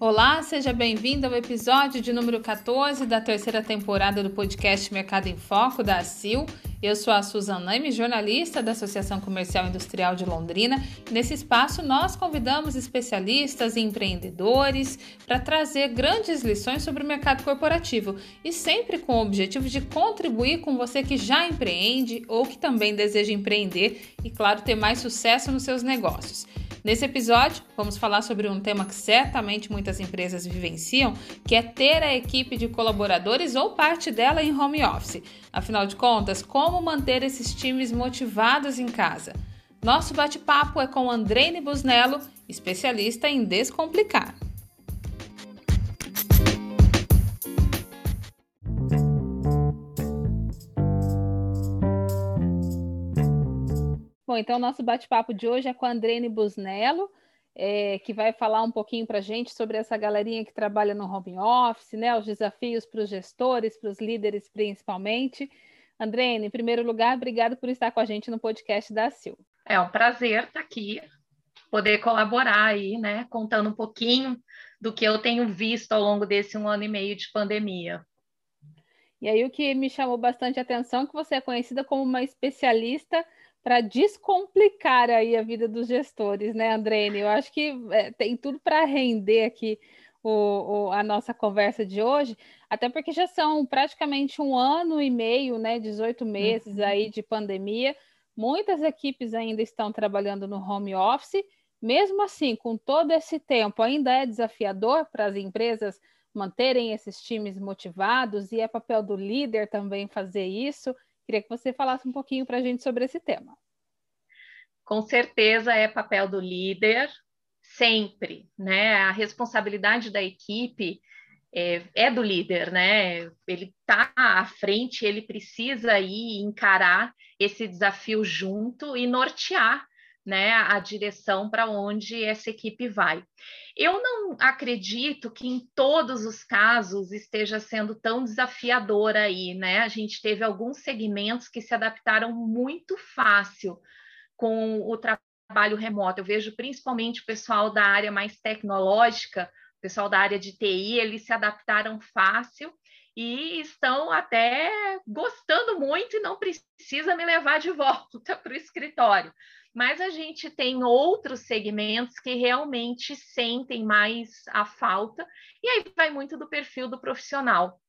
Olá, seja bem-vindo ao episódio de número 14 da terceira temporada do podcast Mercado em Foco da ACIL. Eu sou a Suzana Naime, jornalista da Associação Comercial Industrial de Londrina. Nesse espaço, nós convidamos especialistas e empreendedores para trazer grandes lições sobre o mercado corporativo e sempre com o objetivo de contribuir com você que já empreende ou que também deseja empreender e, claro, ter mais sucesso nos seus negócios. Nesse episódio, vamos falar sobre um tema que certamente muitas empresas vivenciam, que é ter a equipe de colaboradores ou parte dela em home office. Afinal de contas, como manter esses times motivados em casa? Nosso bate-papo é com Andrene Busnello, especialista em descomplicar. Bom, então nosso bate-papo de hoje é com a Andrene Busnello, é, que vai falar um pouquinho para a gente sobre essa galerinha que trabalha no home office, né? Os desafios para os gestores, para os líderes principalmente. Andrene, em primeiro lugar, obrigado por estar com a gente no podcast da Sil. É um prazer estar aqui, poder colaborar aí, né? Contando um pouquinho do que eu tenho visto ao longo desse um ano e meio de pandemia. E aí o que me chamou bastante atenção é que você é conhecida como uma especialista para descomplicar aí a vida dos gestores, né, Andrene? Eu acho que é, tem tudo para render aqui o, o, a nossa conversa de hoje, até porque já são praticamente um ano e meio, né, 18 meses uhum. aí de pandemia. Muitas equipes ainda estão trabalhando no home office. Mesmo assim, com todo esse tempo, ainda é desafiador para as empresas manterem esses times motivados e é papel do líder também fazer isso. Queria que você falasse um pouquinho para a gente sobre esse tema. Com certeza é papel do líder, sempre, né? A responsabilidade da equipe é, é do líder, né? Ele está à frente, ele precisa ir encarar esse desafio junto e nortear né, a direção para onde essa equipe vai. Eu não acredito que em todos os casos esteja sendo tão desafiador aí, né? A gente teve alguns segmentos que se adaptaram muito fácil com o trabalho remoto. Eu vejo principalmente o pessoal da área mais tecnológica, o pessoal da área de TI, eles se adaptaram fácil e estão até gostando muito e não precisa me levar de volta para o escritório mas a gente tem outros segmentos que realmente sentem mais a falta, e aí vai muito do perfil do profissional.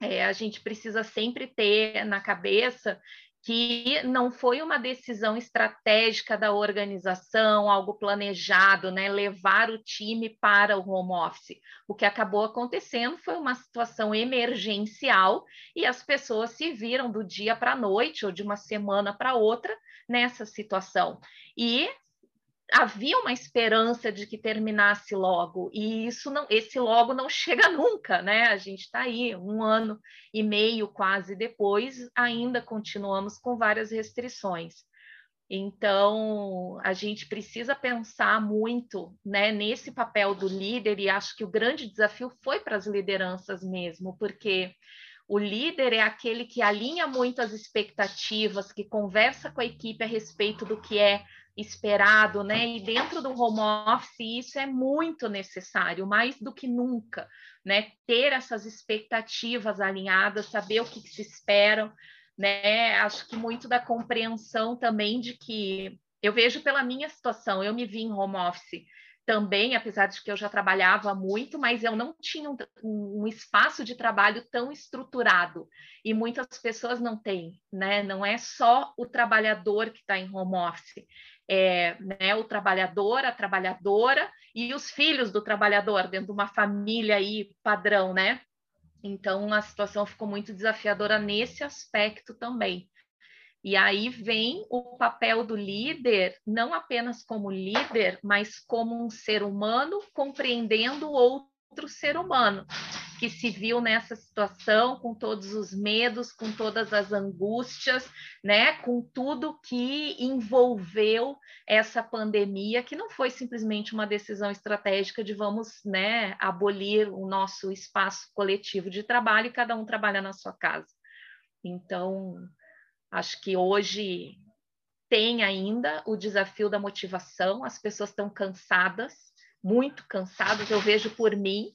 É, a gente precisa sempre ter na cabeça que não foi uma decisão estratégica da organização, algo planejado, né, levar o time para o home office. O que acabou acontecendo foi uma situação emergencial e as pessoas se viram do dia para a noite ou de uma semana para outra nessa situação. E havia uma esperança de que terminasse logo e isso não esse logo não chega nunca né a gente está aí um ano e meio quase depois ainda continuamos com várias restrições então a gente precisa pensar muito né nesse papel do líder e acho que o grande desafio foi para as lideranças mesmo porque o líder é aquele que alinha muito as expectativas, que conversa com a equipe a respeito do que é esperado, né? E dentro do home office isso é muito necessário, mais do que nunca, né? Ter essas expectativas alinhadas, saber o que, que se esperam, né? Acho que muito da compreensão também de que eu vejo pela minha situação, eu me vi em home office também, apesar de que eu já trabalhava muito, mas eu não tinha um, um, espaço de trabalho tão estruturado. E muitas pessoas não têm, né? Não é só o trabalhador que está em home office, é né, o trabalhador, a trabalhadora e os filhos do trabalhador dentro de uma família aí padrão, né? Então a situação ficou muito desafiadora nesse aspecto também. E aí vem o papel do líder, não apenas como líder, mas como um ser humano compreendendo o outro ser humano que se viu nessa situação, com todos os medos, com todas as angústias, né, com tudo que envolveu essa pandemia, que não foi simplesmente uma decisão estratégica de vamos, né, abolir o nosso espaço coletivo de trabalho e cada um trabalha na sua casa. Então, Acho que hoje tem ainda o desafio da motivação, as pessoas estão cansadas, muito cansados, eu vejo por mim,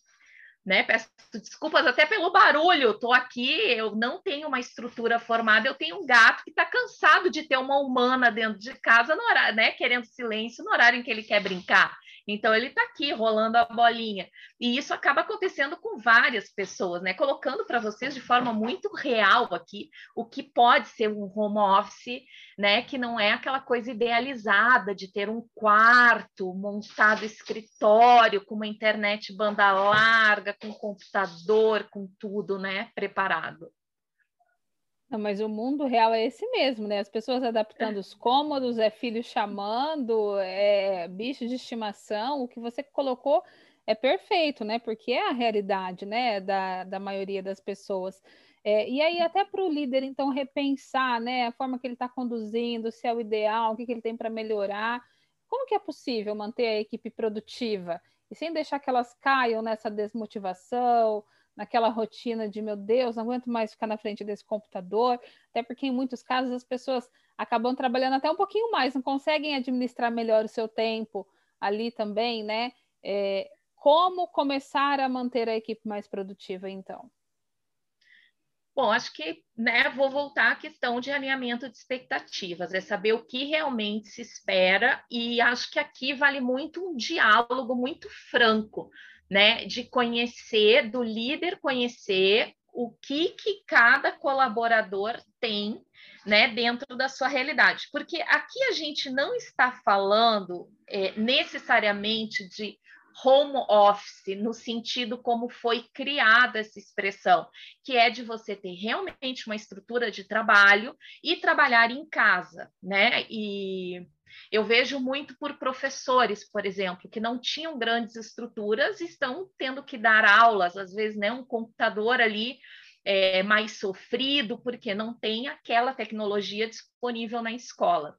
né? Peço desculpas até pelo barulho. Estou aqui, eu não tenho uma estrutura formada, eu tenho um gato que está cansado de ter uma humana dentro de casa no horário, né? Querendo silêncio no horário em que ele quer brincar. Então ele está aqui rolando a bolinha. E isso acaba acontecendo com várias pessoas, né? Colocando para vocês de forma muito real aqui o que pode ser um home office, né? Que não é aquela coisa idealizada de ter um quarto montado escritório com uma internet banda larga, com computador, com tudo, né? Preparado. Não, mas o mundo real é esse mesmo, né? As pessoas adaptando os cômodos, é filho chamando, é bicho de estimação. O que você colocou é perfeito, né? Porque é a realidade, né? Da, da maioria das pessoas. É, e aí, até para o líder, então, repensar, né? A forma que ele está conduzindo, se é o ideal, o que, que ele tem para melhorar. Como que é possível manter a equipe produtiva e sem deixar que elas caiam nessa desmotivação, naquela rotina de meu Deus, não aguento mais ficar na frente desse computador, até porque em muitos casos as pessoas acabam trabalhando até um pouquinho mais, não conseguem administrar melhor o seu tempo ali também, né? É, como começar a manter a equipe mais produtiva, então? Bom, acho que né, vou voltar à questão de alinhamento de expectativas, é saber o que realmente se espera, e acho que aqui vale muito um diálogo muito franco né, de conhecer, do líder conhecer o que, que cada colaborador tem né, dentro da sua realidade. Porque aqui a gente não está falando é, necessariamente de home office, no sentido como foi criada essa expressão, que é de você ter realmente uma estrutura de trabalho e trabalhar em casa, né? E eu vejo muito por professores, por exemplo, que não tinham grandes estruturas e estão tendo que dar aulas, às vezes, né, um computador ali é, mais sofrido, porque não tem aquela tecnologia disponível na escola.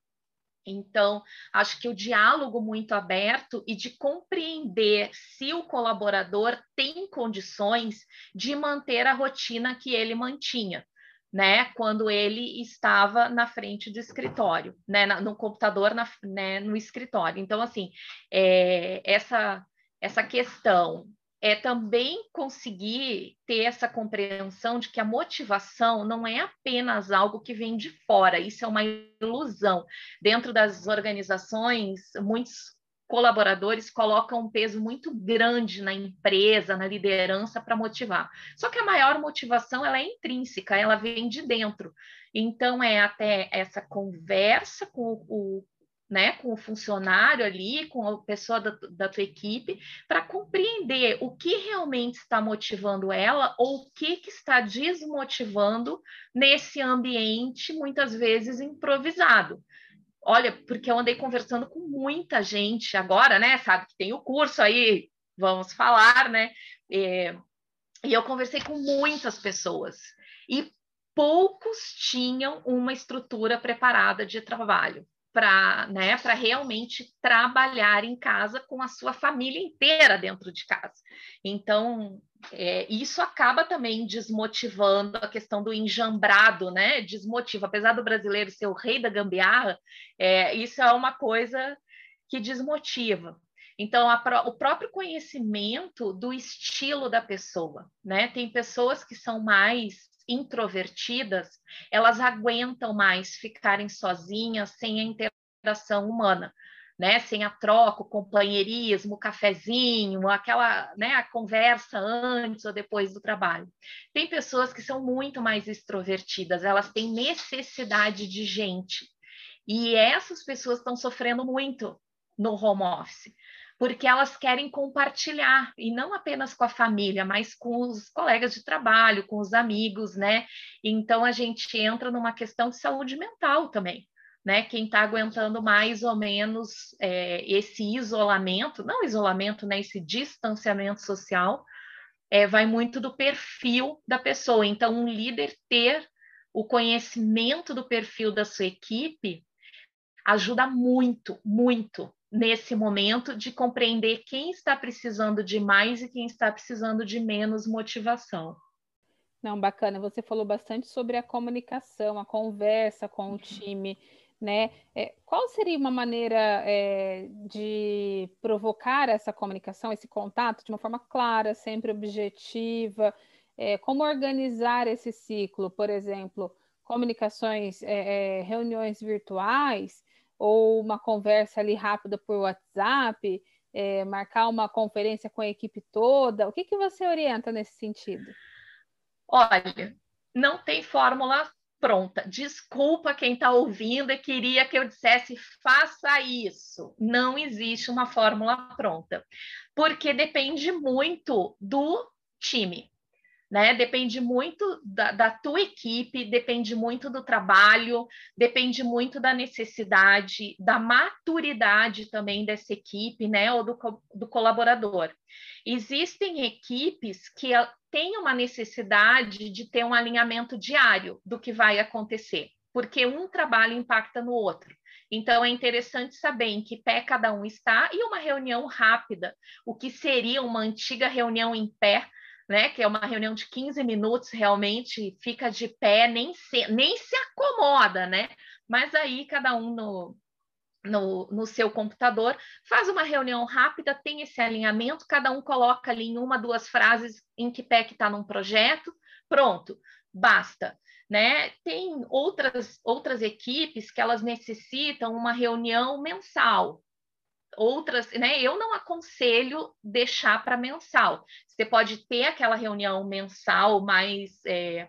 Então, acho que o diálogo muito aberto e de compreender se o colaborador tem condições de manter a rotina que ele mantinha né, quando ele estava na frente do escritório, né, no computador, na, né, no escritório. Então, assim, é, essa, essa questão é também conseguir ter essa compreensão de que a motivação não é apenas algo que vem de fora, isso é uma ilusão. Dentro das organizações, muitos colaboradores colocam um peso muito grande na empresa, na liderança para motivar. Só que a maior motivação ela é intrínseca, ela vem de dentro. Então é até essa conversa com o, né, com o funcionário ali, com a pessoa da, da tua equipe, para compreender o que realmente está motivando ela ou o que, que está desmotivando nesse ambiente, muitas vezes improvisado. Olha, porque eu andei conversando com muita gente agora, né? Sabe que tem o curso aí, vamos falar, né? É, e eu conversei com muitas pessoas e poucos tinham uma estrutura preparada de trabalho para né, realmente trabalhar em casa com a sua família inteira dentro de casa. Então, é, isso acaba também desmotivando a questão do enjambrado, né? Desmotiva. Apesar do brasileiro ser o rei da gambiarra, é, isso é uma coisa que desmotiva. Então, a, o próprio conhecimento do estilo da pessoa, né? Tem pessoas que são mais introvertidas, elas aguentam mais ficarem sozinhas sem a interação humana, né? Sem a troca, o companheirismo, o cafezinho, aquela, né, a conversa antes ou depois do trabalho. Tem pessoas que são muito mais extrovertidas, elas têm necessidade de gente. E essas pessoas estão sofrendo muito no home office, porque elas querem compartilhar, e não apenas com a família, mas com os colegas de trabalho, com os amigos, né? Então a gente entra numa questão de saúde mental também. Né, quem está aguentando mais ou menos é, esse isolamento, não isolamento, né, esse distanciamento social, é, vai muito do perfil da pessoa. Então, um líder ter o conhecimento do perfil da sua equipe ajuda muito, muito nesse momento de compreender quem está precisando de mais e quem está precisando de menos motivação. Não, bacana. Você falou bastante sobre a comunicação, a conversa com o time, né? É, qual seria uma maneira é, de provocar essa comunicação, esse contato de uma forma clara, sempre objetiva? É, como organizar esse ciclo, por exemplo, comunicações, é, é, reuniões virtuais ou uma conversa ali rápida por WhatsApp, é, marcar uma conferência com a equipe toda? O que, que você orienta nesse sentido? Olha, não tem fórmula pronta. Desculpa quem está ouvindo e queria que eu dissesse faça isso. Não existe uma fórmula pronta, porque depende muito do time. Né? Depende muito da, da, tua equipe, depende muito do trabalho, depende muito da necessidade, da maturidade também dessa equipe, né? Ou do, do colaborador. Existem equipes que tem uma necessidade de ter um alinhamento diário do que vai acontecer, porque um trabalho impacta no outro. Então, é interessante saber em que pé cada um está e uma reunião rápida, o que seria uma antiga reunião em pé, né? Que é uma reunião de 15 minutos, realmente fica de pé, nem se, nem se acomoda, né? Mas aí cada um no, no, no seu computador, faz uma reunião rápida, tem esse alinhamento, cada um coloca ali em uma, duas frases em que pé que está num projeto, pronto, basta. Né? Tem outras, outras equipes que elas necessitam uma reunião mensal. Outras, né? Eu não aconselho deixar para mensal. Você pode ter aquela reunião mensal mais é,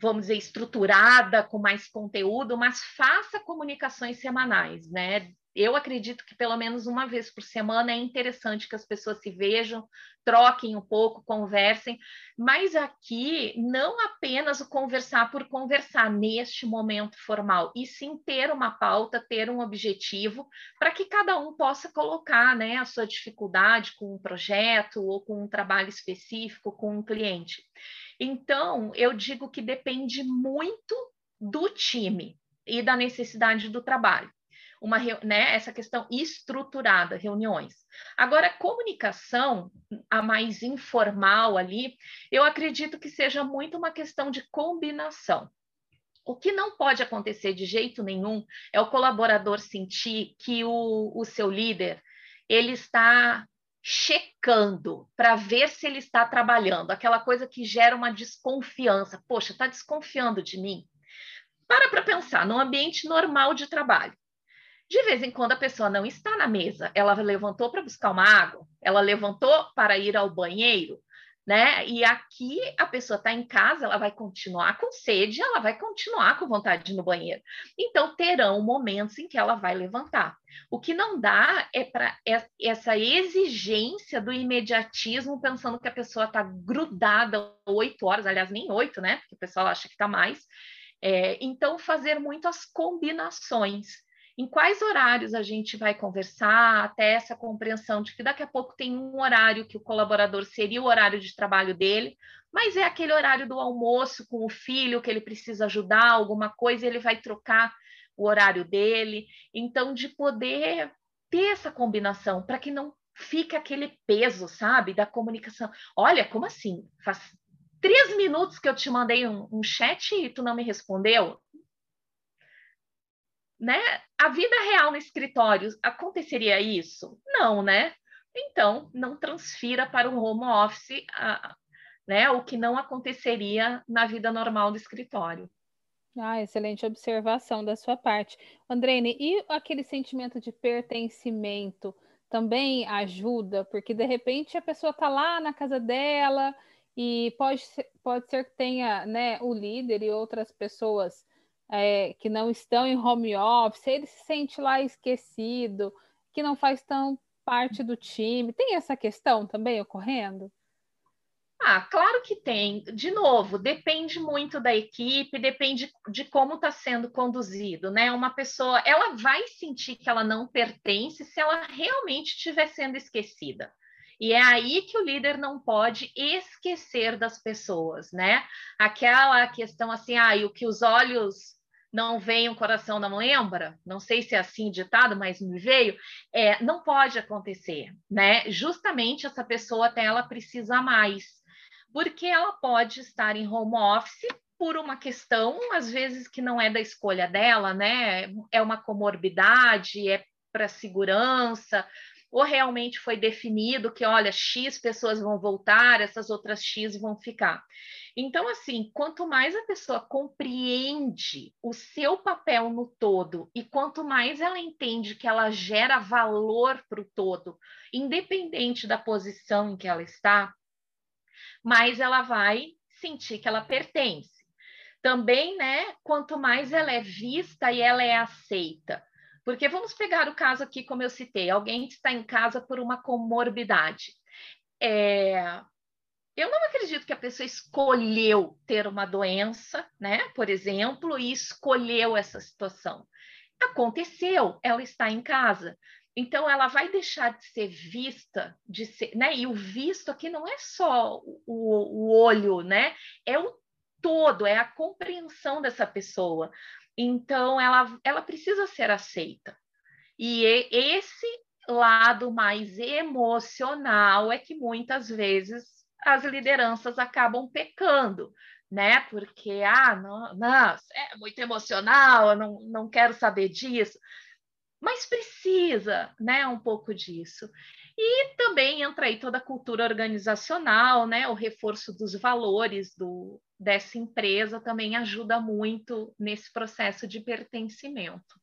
vamos dizer, estruturada, com mais conteúdo, mas faça comunicações semanais, né? Eu acredito que pelo menos uma vez por semana é interessante que as pessoas se vejam, troquem um pouco, conversem, mas aqui não apenas o conversar por conversar neste momento formal, e sim ter uma pauta, ter um objetivo, para que cada um possa colocar né, a sua dificuldade com um projeto ou com um trabalho específico, com um cliente. Então, eu digo que depende muito do time e da necessidade do trabalho. Uma, né, essa questão estruturada, reuniões. Agora, comunicação, a mais informal ali, eu acredito que seja muito uma questão de combinação. O que não pode acontecer de jeito nenhum é o colaborador sentir que o, o seu líder ele está checando para ver se ele está trabalhando, aquela coisa que gera uma desconfiança. Poxa, está desconfiando de mim? Para para pensar, num ambiente normal de trabalho. De vez em quando a pessoa não está na mesa, ela levantou para buscar uma água, ela levantou para ir ao banheiro, né? E aqui a pessoa está em casa, ela vai continuar com sede, ela vai continuar com vontade de ir no banheiro. Então terão momentos em que ela vai levantar. O que não dá é para essa exigência do imediatismo, pensando que a pessoa está grudada oito horas, aliás, nem oito, né? Porque o pessoal acha que está mais. É, então, fazer muitas combinações em quais horários a gente vai conversar, até essa compreensão de que daqui a pouco tem um horário que o colaborador seria o horário de trabalho dele, mas é aquele horário do almoço com o filho que ele precisa ajudar alguma coisa, ele vai trocar o horário dele. Então, de poder ter essa combinação para que não fique aquele peso, sabe, da comunicação. Olha, como assim? Faz três minutos que eu te mandei um, um chat e tu não me respondeu né? A vida real no escritório aconteceria isso? Não, né? Então, não transfira para o home office a, né, o que não aconteceria na vida normal do escritório. Ah, excelente observação da sua parte. Andrene, e aquele sentimento de pertencimento também ajuda? Porque de repente a pessoa está lá na casa dela e pode pode ser que tenha né, o líder e outras pessoas é, que não estão em home office, ele se sente lá esquecido, que não faz tão parte do time. Tem essa questão também ocorrendo? Ah, claro que tem. De novo, depende muito da equipe, depende de como está sendo conduzido, né? Uma pessoa, ela vai sentir que ela não pertence se ela realmente estiver sendo esquecida. E é aí que o líder não pode esquecer das pessoas, né? Aquela questão assim, ah, o que os olhos não veem, o coração não lembra, não sei se é assim ditado, mas me veio, é, não pode acontecer, né? Justamente essa pessoa até ela precisa mais, porque ela pode estar em home office, por uma questão, às vezes, que não é da escolha dela, né? É uma comorbidade, é para segurança, ou realmente foi definido que, olha, X pessoas vão voltar, essas outras X vão ficar. Então, assim, quanto mais a pessoa compreende o seu papel no todo e quanto mais ela entende que ela gera valor para o todo, independente da posição em que ela está, mais ela vai sentir que ela pertence. Também, né, quanto mais ela é vista e ela é aceita. Porque vamos pegar o caso aqui, como eu citei, alguém está em casa por uma comorbidade. É, eu não acredito que a pessoa escolheu ter uma doença, né, por exemplo, e escolheu essa situação. Aconteceu, ela está em casa. Então, ela vai deixar de ser vista, de ser, né? E o visto aqui não é só o, o olho, né? É o todo, é a compreensão dessa pessoa. Então, ela, ela precisa ser aceita. E esse lado mais emocional é que muitas vezes as lideranças acabam pecando, né? Porque, ah, não, não é muito emocional, eu não, não quero saber disso. Mas precisa, né, um pouco disso. E também entra aí toda a cultura organizacional, né? O reforço dos valores do, dessa empresa também ajuda muito nesse processo de pertencimento.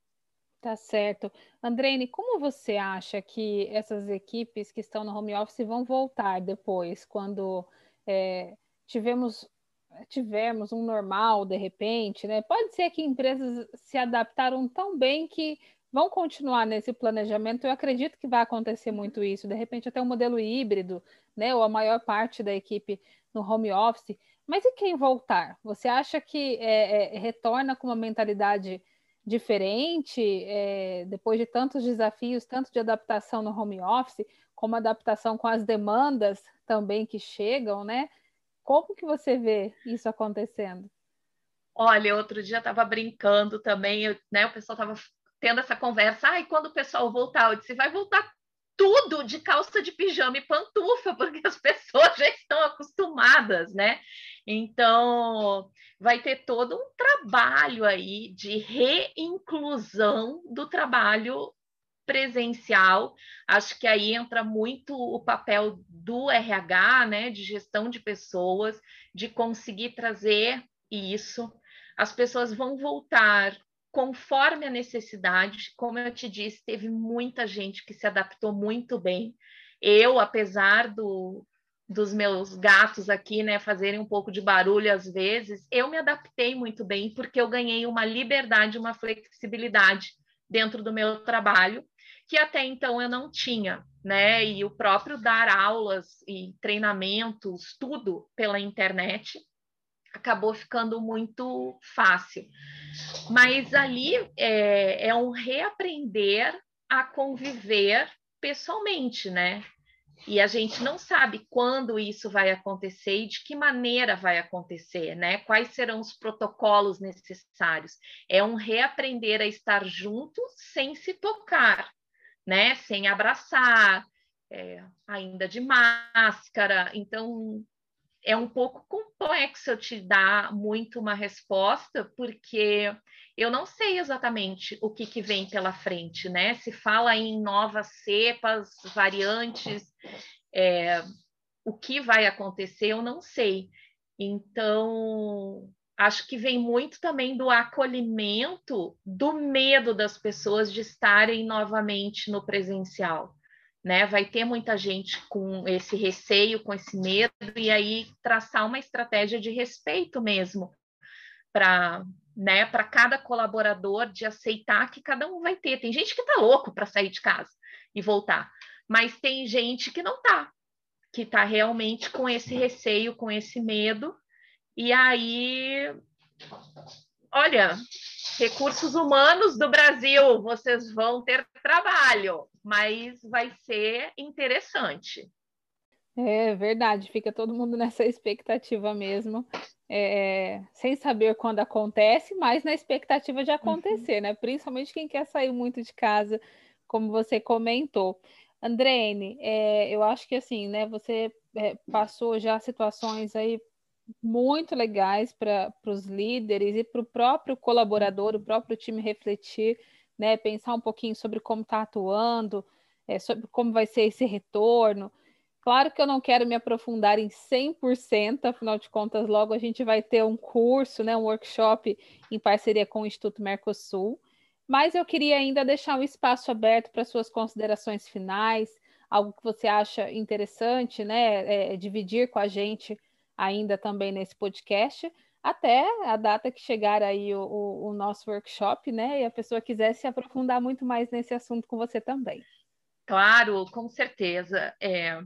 Tá certo. Andrene, como você acha que essas equipes que estão no home office vão voltar depois, quando é, tivemos, tivermos um normal de repente, né? Pode ser que empresas se adaptaram tão bem que vão continuar nesse planejamento. Eu acredito que vai acontecer muito isso, de repente até um modelo híbrido, né? Ou a maior parte da equipe no home office. Mas e quem voltar? Você acha que é, é, retorna com uma mentalidade diferente, é, depois de tantos desafios, tanto de adaptação no home office, como adaptação com as demandas também que chegam, né? Como que você vê isso acontecendo? Olha, outro dia estava brincando também, eu, né? O pessoal estava tendo essa conversa. Ai, quando o pessoal voltar, eu disse, vai voltar tudo de calça de pijama e pantufa, porque as pessoas já estão acostumadas, né? Então, vai ter todo um trabalho aí de reinclusão do trabalho presencial. Acho que aí entra muito o papel do RH, né, de gestão de pessoas, de conseguir trazer isso. As pessoas vão voltar conforme a necessidade. Como eu te disse, teve muita gente que se adaptou muito bem. Eu, apesar do, dos meus gatos aqui, né, fazerem um pouco de barulho às vezes, eu me adaptei muito bem porque eu ganhei uma liberdade, uma flexibilidade dentro do meu trabalho que até então eu não tinha, né? E o próprio dar aulas e treinamentos, tudo pela internet, acabou ficando muito fácil. Mas ali é, é um reaprender a conviver pessoalmente, né? E a gente não sabe quando isso vai acontecer e de que maneira vai acontecer, né? Quais serão os protocolos necessários? É um reaprender a estar junto sem se tocar, né? Sem abraçar, é, ainda de máscara. Então, é um pouco complexo eu te dar muito uma resposta, porque eu não sei exatamente o que, que vem pela frente, né? Se fala em novas cepas, variantes, é, o que vai acontecer, eu não sei. Então, acho que vem muito também do acolhimento do medo das pessoas de estarem novamente no presencial né? Vai ter muita gente com esse receio, com esse medo, e aí traçar uma estratégia de respeito mesmo para né, para cada colaborador de aceitar que cada um vai ter. Tem gente que tá louco para sair de casa e voltar, mas tem gente que não tá, que tá realmente com esse receio, com esse medo. E aí, olha, recursos humanos do Brasil, vocês vão ter trabalho, mas vai ser interessante. É verdade, fica todo mundo nessa expectativa mesmo, é, sem saber quando acontece, mas na expectativa de acontecer, uhum. né? Principalmente quem quer sair muito de casa, como você comentou. Andrene, é, eu acho que assim, né? Você é, passou já situações aí muito legais para os líderes e para o próprio colaborador, o próprio time refletir, né? Pensar um pouquinho sobre como está atuando, é, sobre como vai ser esse retorno. Claro que eu não quero me aprofundar em 100%, afinal de contas, logo a gente vai ter um curso, né, um workshop em parceria com o Instituto Mercosul, mas eu queria ainda deixar um espaço aberto para suas considerações finais, algo que você acha interessante, né, é, é, dividir com a gente ainda também nesse podcast, até a data que chegar aí o, o, o nosso workshop, né, e a pessoa quiser se aprofundar muito mais nesse assunto com você também. Claro, com certeza. É,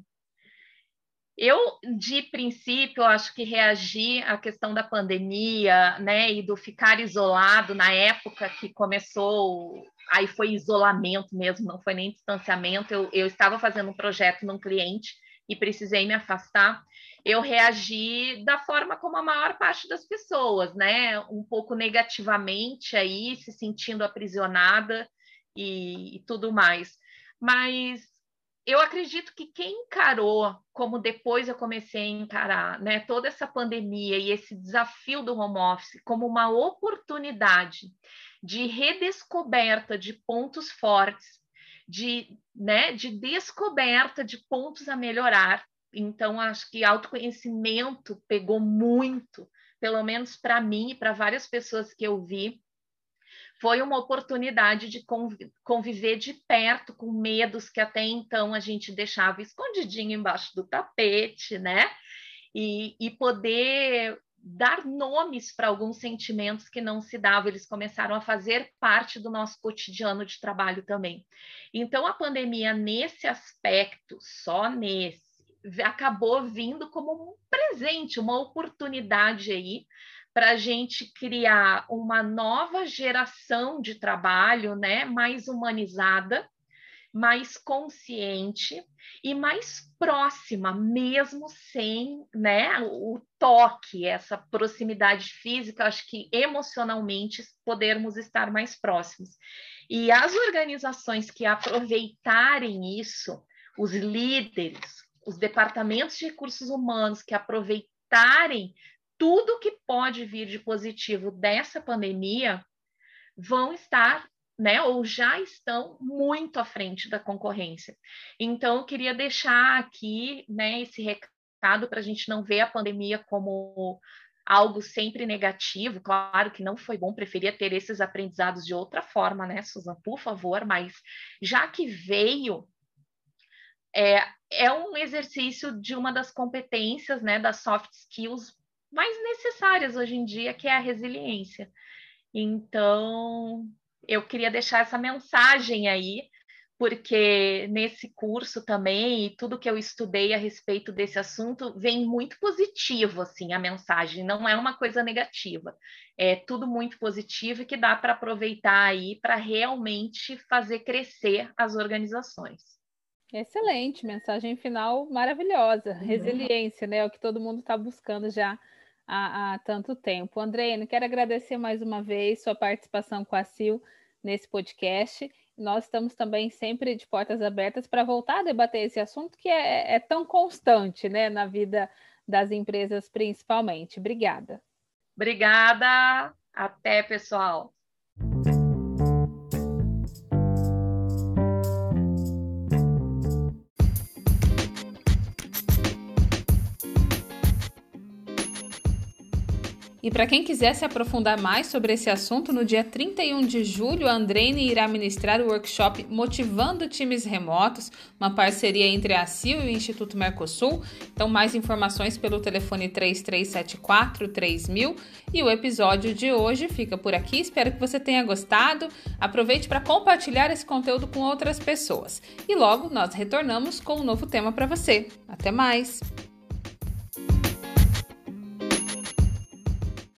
eu, de princípio, acho que reagi à questão da pandemia, né, e do ficar isolado na época que começou, aí foi isolamento mesmo, não foi nem distanciamento. Eu, eu estava fazendo um projeto num cliente e precisei me afastar. Eu reagi da forma como a maior parte das pessoas, né, um pouco negativamente aí, se sentindo aprisionada e, e tudo mais. Mas eu acredito que quem encarou, como depois eu comecei a encarar, né, toda essa pandemia e esse desafio do home office como uma oportunidade de redescoberta de pontos fortes, de, né, de descoberta de pontos a melhorar. Então, acho que autoconhecimento pegou muito, pelo menos para mim e para várias pessoas que eu vi, foi uma oportunidade de conviver de perto com medos que até então a gente deixava escondidinho embaixo do tapete, né? E, e poder dar nomes para alguns sentimentos que não se davam, eles começaram a fazer parte do nosso cotidiano de trabalho também. Então, a pandemia, nesse aspecto, só nesse, acabou vindo como um presente, uma oportunidade aí para a gente criar uma nova geração de trabalho, né, mais humanizada, mais consciente e mais próxima, mesmo sem né, o toque, essa proximidade física, acho que emocionalmente podermos estar mais próximos. E as organizações que aproveitarem isso, os líderes, os departamentos de recursos humanos que aproveitarem tudo que pode vir de positivo dessa pandemia vão estar, né, ou já estão muito à frente da concorrência. Então, eu queria deixar aqui, né, esse recado para a gente não ver a pandemia como algo sempre negativo. Claro que não foi bom, preferia ter esses aprendizados de outra forma, né, Suzana? Por favor, mas já que veio, é, é um exercício de uma das competências, né, das soft skills mais necessárias hoje em dia, que é a resiliência. Então, eu queria deixar essa mensagem aí, porque nesse curso também, e tudo que eu estudei a respeito desse assunto, vem muito positivo, assim, a mensagem, não é uma coisa negativa. É tudo muito positivo e que dá para aproveitar aí para realmente fazer crescer as organizações. Excelente, mensagem final maravilhosa. Uhum. Resiliência, né? É o que todo mundo está buscando já há, há tanto tempo. Andreino, quero agradecer mais uma vez sua participação com a Sil nesse podcast. Nós estamos também sempre de portas abertas para voltar a debater esse assunto que é, é tão constante né, na vida das empresas, principalmente. Obrigada. Obrigada. Até, pessoal. E para quem quiser se aprofundar mais sobre esse assunto, no dia 31 de julho, a Andrene irá ministrar o workshop Motivando Times Remotos, uma parceria entre a CIL e o Instituto Mercosul. Então, mais informações pelo telefone 3374 3000. E o episódio de hoje fica por aqui. Espero que você tenha gostado. Aproveite para compartilhar esse conteúdo com outras pessoas. E logo nós retornamos com um novo tema para você. Até mais!